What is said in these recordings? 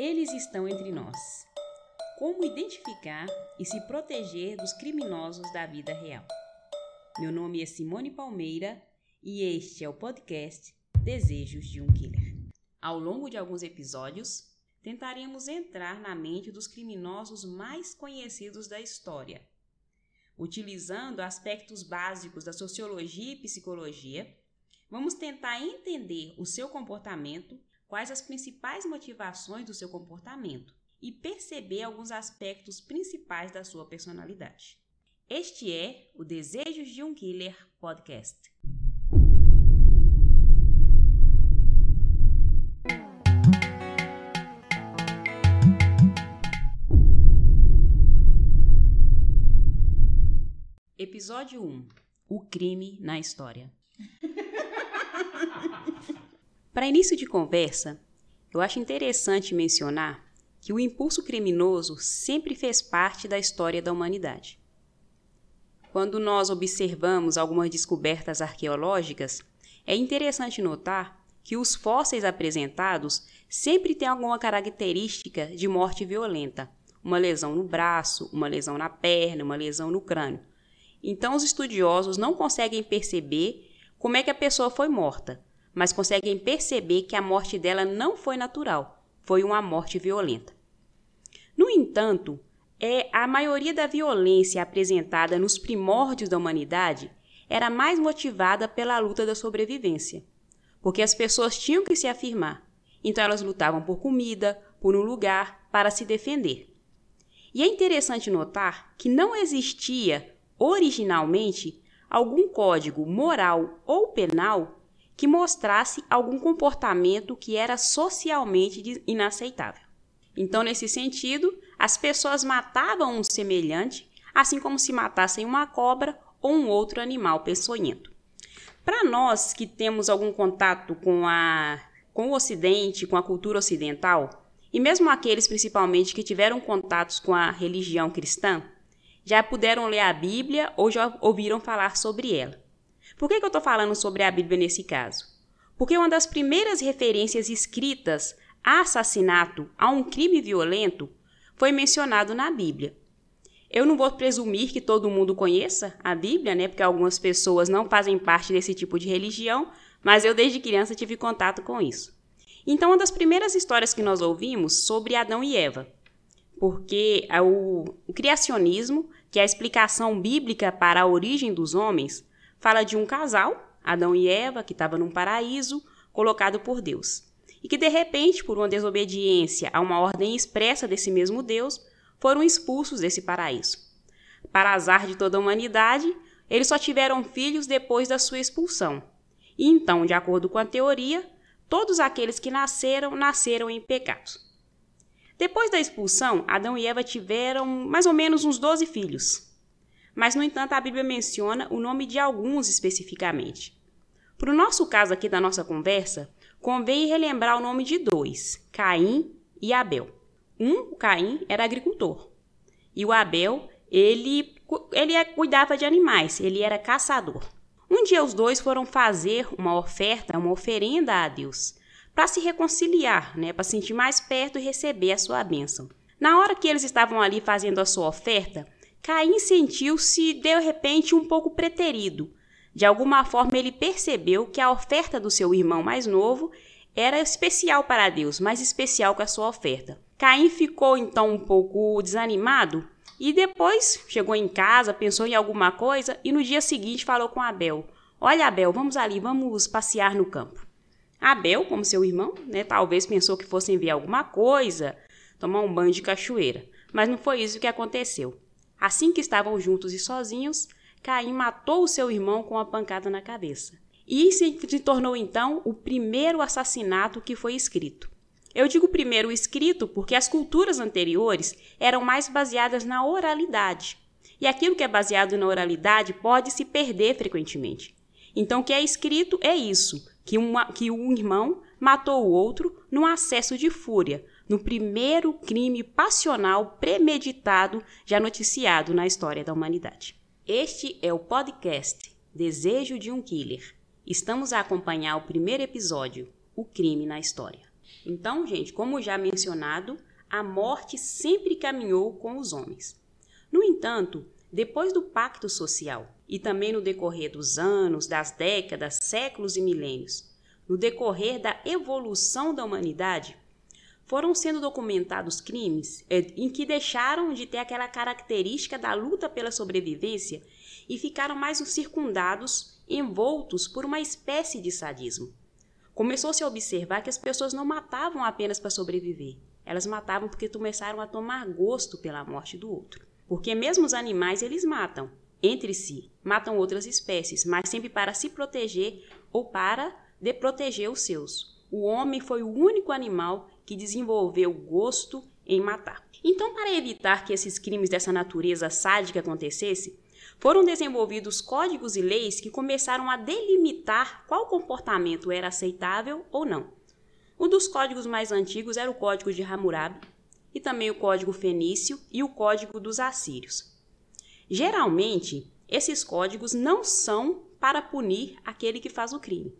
Eles estão entre nós. Como identificar e se proteger dos criminosos da vida real? Meu nome é Simone Palmeira e este é o podcast Desejos de um Killer. Ao longo de alguns episódios, tentaremos entrar na mente dos criminosos mais conhecidos da história, utilizando aspectos básicos da sociologia e psicologia. Vamos tentar entender o seu comportamento quais as principais motivações do seu comportamento e perceber alguns aspectos principais da sua personalidade. Este é o Desejos de um Killer podcast. Episódio 1 O crime na história. Para início de conversa, eu acho interessante mencionar que o impulso criminoso sempre fez parte da história da humanidade. Quando nós observamos algumas descobertas arqueológicas, é interessante notar que os fósseis apresentados sempre têm alguma característica de morte violenta, uma lesão no braço, uma lesão na perna, uma lesão no crânio. Então os estudiosos não conseguem perceber como é que a pessoa foi morta, mas conseguem perceber que a morte dela não foi natural, foi uma morte violenta. No entanto, é a maioria da violência apresentada nos primórdios da humanidade era mais motivada pela luta da sobrevivência, porque as pessoas tinham que se afirmar. Então elas lutavam por comida, por um lugar, para se defender. E é interessante notar que não existia originalmente algum código moral ou penal que mostrasse algum comportamento que era socialmente inaceitável. Então, nesse sentido, as pessoas matavam um semelhante, assim como se matassem uma cobra ou um outro animal peçonhento. Para nós que temos algum contato com, a, com o Ocidente, com a cultura ocidental, e mesmo aqueles principalmente que tiveram contatos com a religião cristã, já puderam ler a Bíblia ou já ouviram falar sobre ela. Por que, que eu estou falando sobre a Bíblia nesse caso? Porque uma das primeiras referências escritas a assassinato, a um crime violento, foi mencionado na Bíblia. Eu não vou presumir que todo mundo conheça a Bíblia, né? Porque algumas pessoas não fazem parte desse tipo de religião, mas eu desde criança tive contato com isso. Então, uma das primeiras histórias que nós ouvimos sobre Adão e Eva, porque o, criacionismo, que é a explicação bíblica para a origem dos homens, Fala de um casal, Adão e Eva, que estava num paraíso colocado por Deus. E que de repente, por uma desobediência a uma ordem expressa desse mesmo Deus, foram expulsos desse paraíso. Para azar de toda a humanidade, eles só tiveram filhos depois da sua expulsão. E então, de acordo com a teoria, todos aqueles que nasceram, nasceram em pecados. Depois da expulsão, Adão e Eva tiveram mais ou menos uns 12 filhos mas no entanto a Bíblia menciona o nome de alguns especificamente. Para o nosso caso aqui da nossa conversa, convém relembrar o nome de dois, Caim e Abel. Um, o Caim, era agricultor, e o Abel, ele, ele é, cuidava de animais, ele era caçador. Um dia os dois foram fazer uma oferta, uma oferenda a Deus, para se reconciliar, né, para sentir mais perto e receber a sua bênção. Na hora que eles estavam ali fazendo a sua oferta, Caim sentiu-se de repente um pouco preterido. De alguma forma ele percebeu que a oferta do seu irmão mais novo era especial para Deus, mais especial que a sua oferta. Caim ficou então um pouco desanimado e depois chegou em casa, pensou em alguma coisa e no dia seguinte falou com Abel: Olha, Abel, vamos ali, vamos passear no campo. Abel, como seu irmão, né, talvez pensou que fossem ver alguma coisa, tomar um banho de cachoeira, mas não foi isso que aconteceu. Assim que estavam juntos e sozinhos, Caim matou o seu irmão com uma pancada na cabeça. E se tornou então o primeiro assassinato que foi escrito. Eu digo primeiro escrito porque as culturas anteriores eram mais baseadas na oralidade. E aquilo que é baseado na oralidade pode se perder frequentemente. Então, o que é escrito é isso: que, uma, que um irmão matou o outro num acesso de fúria, no primeiro crime passional premeditado já noticiado na história da humanidade. Este é o podcast Desejo de um Killer. Estamos a acompanhar o primeiro episódio, O Crime na História. Então, gente, como já mencionado, a morte sempre caminhou com os homens. No entanto, depois do pacto social e também no decorrer dos anos, das décadas, séculos e milênios, no decorrer da evolução da humanidade, foram sendo documentados crimes é, em que deixaram de ter aquela característica da luta pela sobrevivência e ficaram mais circundados, envoltos por uma espécie de sadismo. Começou-se a observar que as pessoas não matavam apenas para sobreviver, elas matavam porque começaram a tomar gosto pela morte do outro. Porque mesmo os animais eles matam entre si, matam outras espécies, mas sempre para se proteger ou para de proteger os seus. O homem foi o único animal que desenvolveu gosto em matar. Então, para evitar que esses crimes dessa natureza sádica acontecessem, foram desenvolvidos códigos e leis que começaram a delimitar qual comportamento era aceitável ou não. Um dos códigos mais antigos era o Código de Hammurabi, e também o Código Fenício e o Código dos Assírios. Geralmente, esses códigos não são para punir aquele que faz o crime.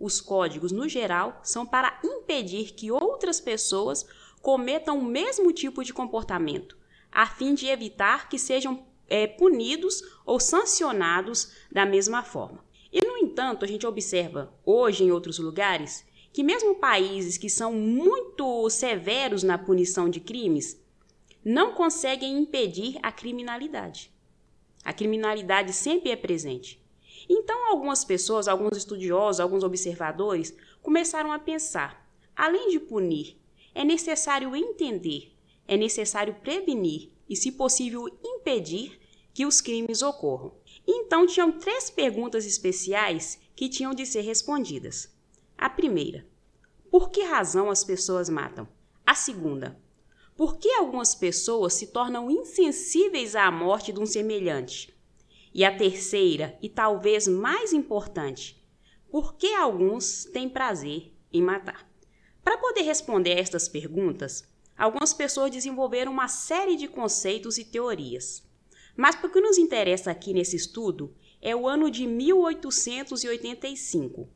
Os códigos, no geral, são para impedir que outras pessoas cometam o mesmo tipo de comportamento, a fim de evitar que sejam é, punidos ou sancionados da mesma forma. E, no entanto, a gente observa hoje em outros lugares que, mesmo países que são muito severos na punição de crimes, não conseguem impedir a criminalidade. A criminalidade sempre é presente. Então, algumas pessoas, alguns estudiosos, alguns observadores começaram a pensar: além de punir, é necessário entender, é necessário prevenir e, se possível, impedir que os crimes ocorram. Então, tinham três perguntas especiais que tinham de ser respondidas. A primeira: por que razão as pessoas matam? A segunda: por que algumas pessoas se tornam insensíveis à morte de um semelhante? E a terceira, e talvez mais importante, por que alguns têm prazer em matar? Para poder responder a estas perguntas, algumas pessoas desenvolveram uma série de conceitos e teorias. Mas o que nos interessa aqui nesse estudo é o ano de 1885,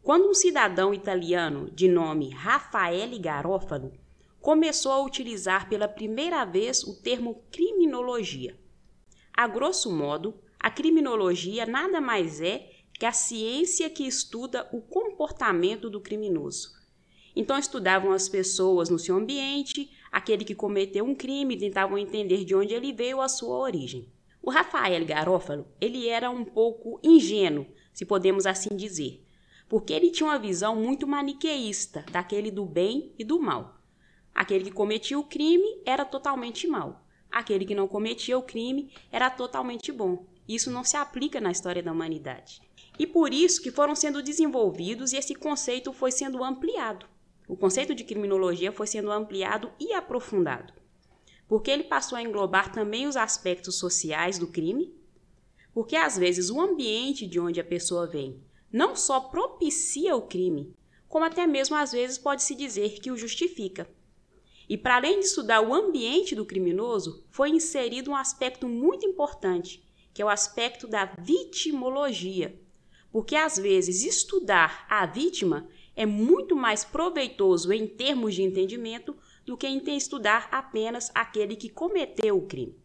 quando um cidadão italiano de nome Raffaele Garofalo começou a utilizar pela primeira vez o termo criminologia. A grosso modo, a criminologia nada mais é que a ciência que estuda o comportamento do criminoso. Então estudavam as pessoas no seu ambiente, aquele que cometeu um crime, tentavam entender de onde ele veio, a sua origem. O Rafael Garofalo, ele era um pouco ingênuo, se podemos assim dizer, porque ele tinha uma visão muito maniqueísta daquele do bem e do mal. Aquele que cometia o crime era totalmente mal, aquele que não cometia o crime era totalmente bom. Isso não se aplica na história da humanidade. E por isso que foram sendo desenvolvidos e esse conceito foi sendo ampliado. O conceito de criminologia foi sendo ampliado e aprofundado. Porque ele passou a englobar também os aspectos sociais do crime, porque às vezes o ambiente de onde a pessoa vem não só propicia o crime, como até mesmo às vezes pode se dizer que o justifica. E para além de estudar o ambiente do criminoso, foi inserido um aspecto muito importante, que é o aspecto da vitimologia. Porque às vezes estudar a vítima é muito mais proveitoso em termos de entendimento do que estudar apenas aquele que cometeu o crime.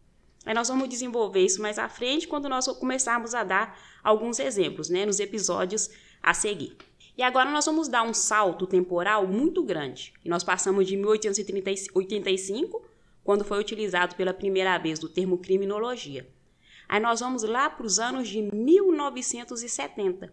Aí nós vamos desenvolver isso mais à frente quando nós começarmos a dar alguns exemplos, né, nos episódios a seguir. E agora nós vamos dar um salto temporal muito grande. E nós passamos de 1885, quando foi utilizado pela primeira vez o termo criminologia, Aí nós vamos lá para os anos de 1970,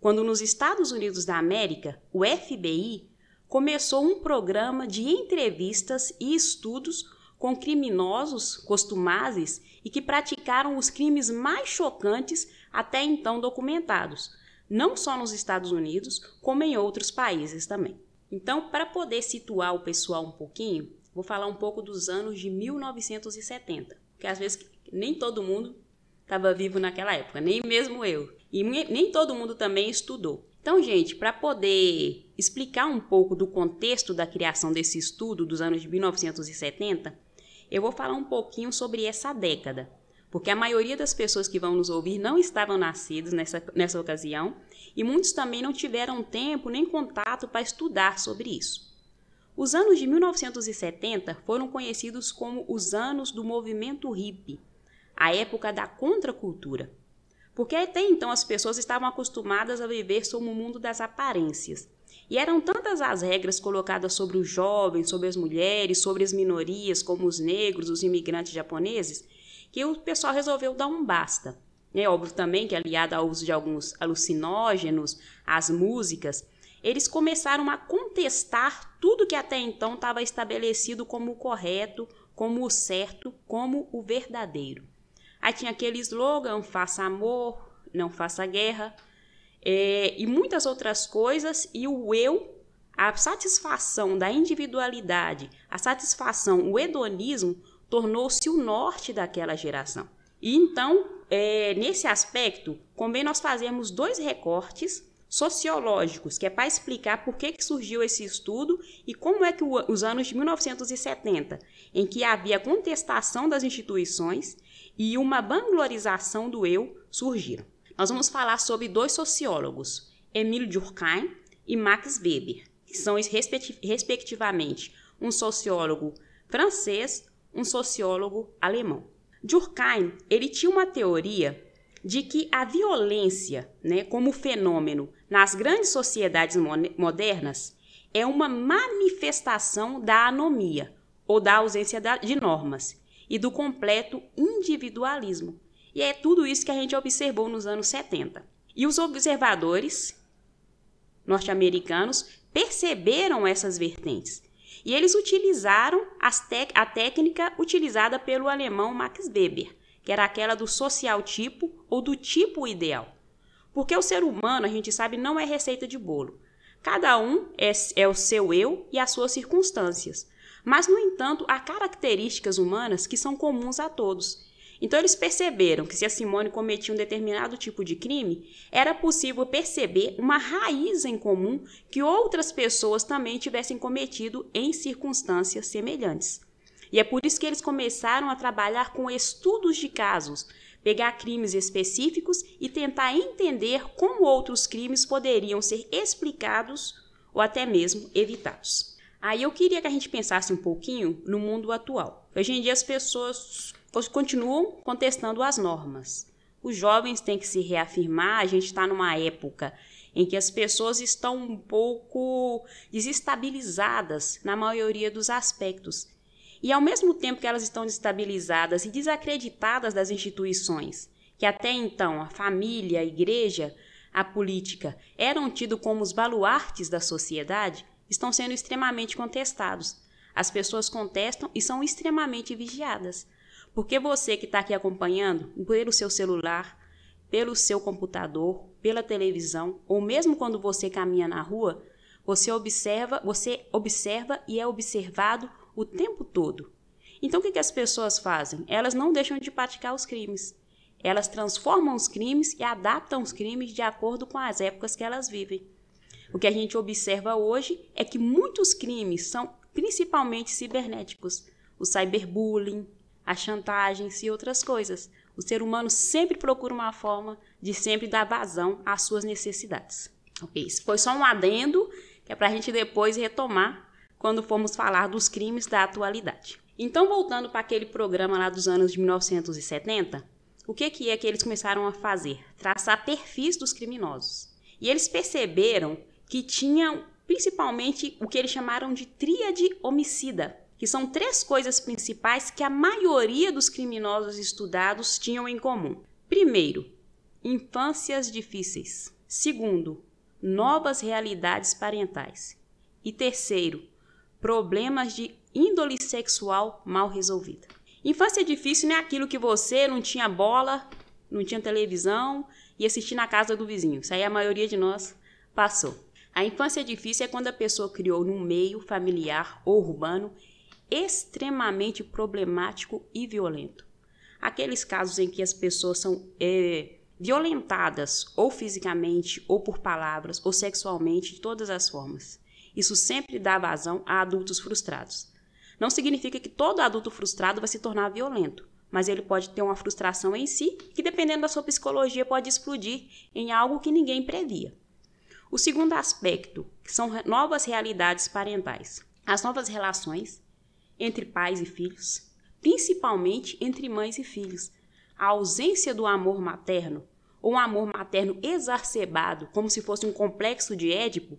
quando nos Estados Unidos da América, o FBI começou um programa de entrevistas e estudos com criminosos costumazes e que praticaram os crimes mais chocantes até então documentados, não só nos Estados Unidos, como em outros países também. Então, para poder situar o pessoal um pouquinho, vou falar um pouco dos anos de 1970, porque às vezes nem todo mundo estava vivo naquela época, nem mesmo eu. E nem todo mundo também estudou. Então, gente, para poder explicar um pouco do contexto da criação desse estudo dos anos de 1970, eu vou falar um pouquinho sobre essa década, porque a maioria das pessoas que vão nos ouvir não estavam nascidas nessa, nessa ocasião e muitos também não tiveram tempo nem contato para estudar sobre isso. Os anos de 1970 foram conhecidos como os anos do movimento hippie, a época da contracultura. Porque até então as pessoas estavam acostumadas a viver sob o mundo das aparências. E eram tantas as regras colocadas sobre os jovens, sobre as mulheres, sobre as minorias, como os negros, os imigrantes japoneses, que o pessoal resolveu dar um basta. É óbvio também que, aliado ao uso de alguns alucinógenos, as músicas, eles começaram a contestar tudo que até então estava estabelecido como o correto, como o certo, como o verdadeiro. Aí tinha aquele slogan: faça amor, não faça guerra, é, e muitas outras coisas, e o eu, a satisfação da individualidade, a satisfação, o hedonismo, tornou-se o norte daquela geração. E então, é, nesse aspecto, convém nós fazermos dois recortes sociológicos, que é para explicar por que, que surgiu esse estudo e como é que o, os anos de 1970, em que havia contestação das instituições e uma vanglorização do eu, surgiram. Nós vamos falar sobre dois sociólogos, Emile Durkheim e Max Weber, que são respectivamente um sociólogo francês, um sociólogo alemão. Durkheim, ele tinha uma teoria de que a violência, né, como fenômeno nas grandes sociedades modernas, é uma manifestação da anomia ou da ausência de normas e do completo individualismo. E é tudo isso que a gente observou nos anos 70. E os observadores norte-americanos perceberam essas vertentes. E eles utilizaram a técnica utilizada pelo alemão Max Weber, que era aquela do social tipo ou do tipo ideal. Porque o ser humano, a gente sabe, não é receita de bolo. Cada um é, é o seu eu e as suas circunstâncias. Mas, no entanto, há características humanas que são comuns a todos. Então, eles perceberam que se a Simone cometia um determinado tipo de crime, era possível perceber uma raiz em comum que outras pessoas também tivessem cometido em circunstâncias semelhantes. E é por isso que eles começaram a trabalhar com estudos de casos, pegar crimes específicos e tentar entender como outros crimes poderiam ser explicados ou até mesmo evitados. Aí eu queria que a gente pensasse um pouquinho no mundo atual. Hoje em dia as pessoas continuam contestando as normas. Os jovens têm que se reafirmar, a gente está numa época em que as pessoas estão um pouco desestabilizadas na maioria dos aspectos. E ao mesmo tempo que elas estão desestabilizadas e desacreditadas das instituições, que até então a família, a igreja, a política eram tidos como os baluartes da sociedade, estão sendo extremamente contestados. As pessoas contestam e são extremamente vigiadas. Porque você que está aqui acompanhando, pelo seu celular, pelo seu computador, pela televisão, ou mesmo quando você caminha na rua, você observa, você observa e é observado o tempo todo. Então o que, que as pessoas fazem? Elas não deixam de praticar os crimes. Elas transformam os crimes e adaptam os crimes de acordo com as épocas que elas vivem. O que a gente observa hoje é que muitos crimes são principalmente cibernéticos. O cyberbullying, as chantagens e outras coisas. O ser humano sempre procura uma forma de sempre dar vazão às suas necessidades. Ok, isso foi só um adendo que é para a gente depois retomar quando formos falar dos crimes da atualidade. Então, voltando para aquele programa lá dos anos de 1970, o que, que é que eles começaram a fazer? Traçar perfis dos criminosos. E eles perceberam que tinham principalmente o que eles chamaram de tríade homicida, que são três coisas principais que a maioria dos criminosos estudados tinham em comum. Primeiro, infâncias difíceis. Segundo, novas realidades parentais. E terceiro, problemas de índole sexual mal resolvida. Infância difícil não é aquilo que você não tinha bola, não tinha televisão e assistir na casa do vizinho. Isso aí a maioria de nós passou. A infância difícil é quando a pessoa criou num meio familiar ou urbano extremamente problemático e violento. Aqueles casos em que as pessoas são é, violentadas ou fisicamente, ou por palavras, ou sexualmente, de todas as formas. Isso sempre dá vazão a adultos frustrados. Não significa que todo adulto frustrado vai se tornar violento, mas ele pode ter uma frustração em si, que dependendo da sua psicologia pode explodir em algo que ninguém previa. O segundo aspecto, são novas realidades parentais. as novas relações entre pais e filhos, principalmente entre mães e filhos, a ausência do amor materno ou um amor materno exacerbado, como se fosse um complexo de Édipo,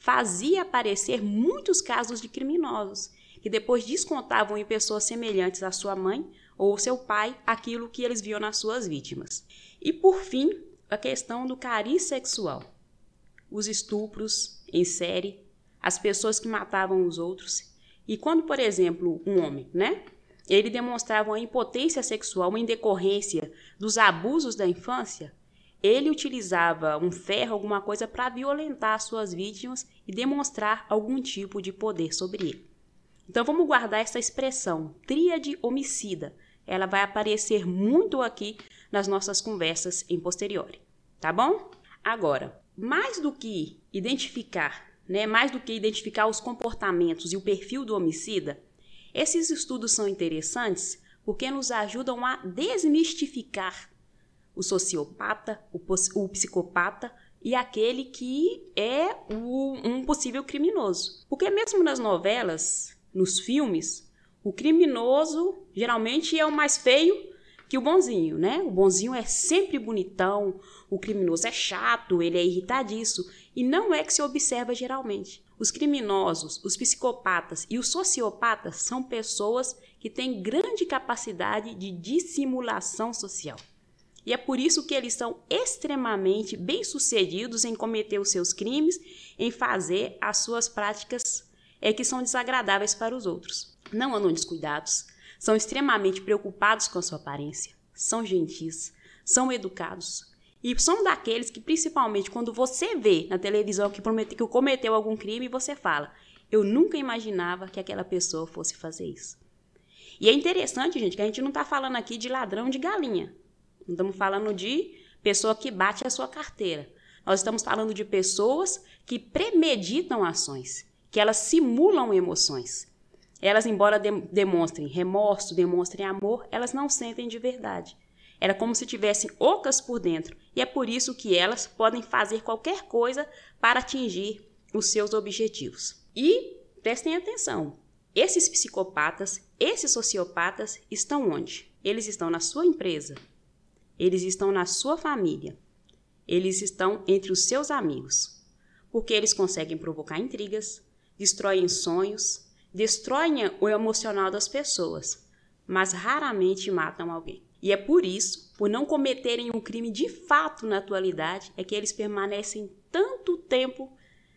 fazia aparecer muitos casos de criminosos que depois descontavam em pessoas semelhantes à sua mãe ou seu pai aquilo que eles viam nas suas vítimas. E por fim, a questão do cariz sexual. Os estupros em série, as pessoas que matavam os outros. E quando, por exemplo, um homem, né? Ele demonstrava uma impotência sexual em decorrência dos abusos da infância, ele utilizava um ferro, alguma coisa, para violentar suas vítimas e demonstrar algum tipo de poder sobre ele. Então vamos guardar essa expressão, tríade homicida. Ela vai aparecer muito aqui nas nossas conversas em posteriori, tá bom? Agora, mais do que identificar, né, mais do que identificar os comportamentos e o perfil do homicida, esses estudos são interessantes porque nos ajudam a desmistificar o sociopata, o, o psicopata e aquele que é o, um possível criminoso. Porque mesmo nas novelas, nos filmes, o criminoso geralmente é o mais feio que o bonzinho, né? O bonzinho é sempre bonitão, o criminoso é chato, ele é irritadiço, e não é que se observa geralmente. Os criminosos, os psicopatas e os sociopatas são pessoas que têm grande capacidade de dissimulação social. E é por isso que eles são extremamente bem-sucedidos em cometer os seus crimes, em fazer as suas práticas é, que são desagradáveis para os outros. Não andam descuidados, são extremamente preocupados com a sua aparência, são gentis, são educados. E são daqueles que, principalmente, quando você vê na televisão que, promete, que cometeu algum crime, você fala: Eu nunca imaginava que aquela pessoa fosse fazer isso. E é interessante, gente, que a gente não está falando aqui de ladrão de galinha. Não estamos falando de pessoa que bate a sua carteira. Nós estamos falando de pessoas que premeditam ações, que elas simulam emoções. Elas, embora de demonstrem remorso, demonstrem amor, elas não sentem de verdade. Era como se tivessem ocas por dentro, e é por isso que elas podem fazer qualquer coisa para atingir os seus objetivos. E prestem atenção: esses psicopatas, esses sociopatas estão onde? Eles estão na sua empresa, eles estão na sua família. Eles estão entre os seus amigos. Porque eles conseguem provocar intrigas, destroem sonhos, destroem o emocional das pessoas, mas raramente matam alguém. E é por isso, por não cometerem um crime de fato na atualidade, é que eles permanecem tanto tempo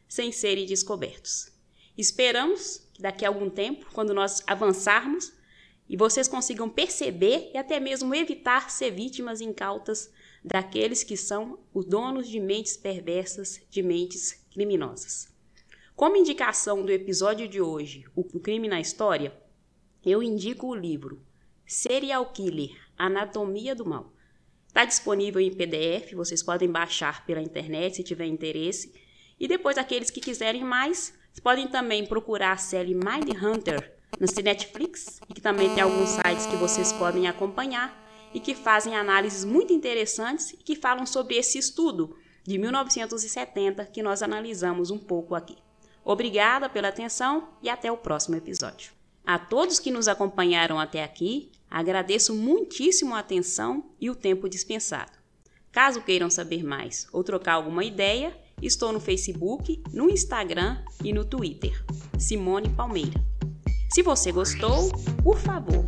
sem serem descobertos. Esperamos que daqui a algum tempo, quando nós avançarmos, e vocês consigam perceber e até mesmo evitar ser vítimas incautas daqueles que são os donos de mentes perversas, de mentes criminosas. Como indicação do episódio de hoje, O Crime na História, eu indico o livro Serial Killer Anatomia do Mal. Está disponível em PDF, vocês podem baixar pela internet se tiver interesse. E depois, aqueles que quiserem mais, podem também procurar a série Mind Hunter no Netflix e que também tem alguns sites que vocês podem acompanhar e que fazem análises muito interessantes e que falam sobre esse estudo de 1970 que nós analisamos um pouco aqui. Obrigada pela atenção e até o próximo episódio. A todos que nos acompanharam até aqui, agradeço muitíssimo a atenção e o tempo dispensado. Caso queiram saber mais ou trocar alguma ideia, estou no Facebook, no Instagram e no Twitter. Simone Palmeira. Se você gostou, por favor,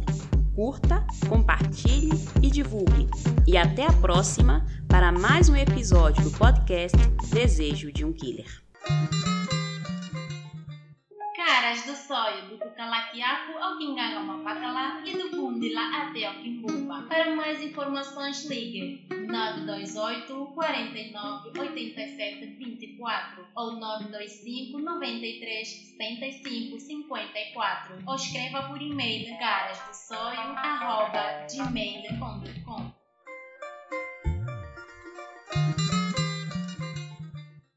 curta, compartilhe e divulgue. E até a próxima para mais um episódio do podcast Desejo de um Killer. Caras do sonho do Cucalaquiaco ao Quingangama e do Bundila até ao Kimbumba. Para mais informações ligue 928 49 87 24 ou 925 93 75 54 ou escreva por e-mail garasdossoio.gmail.com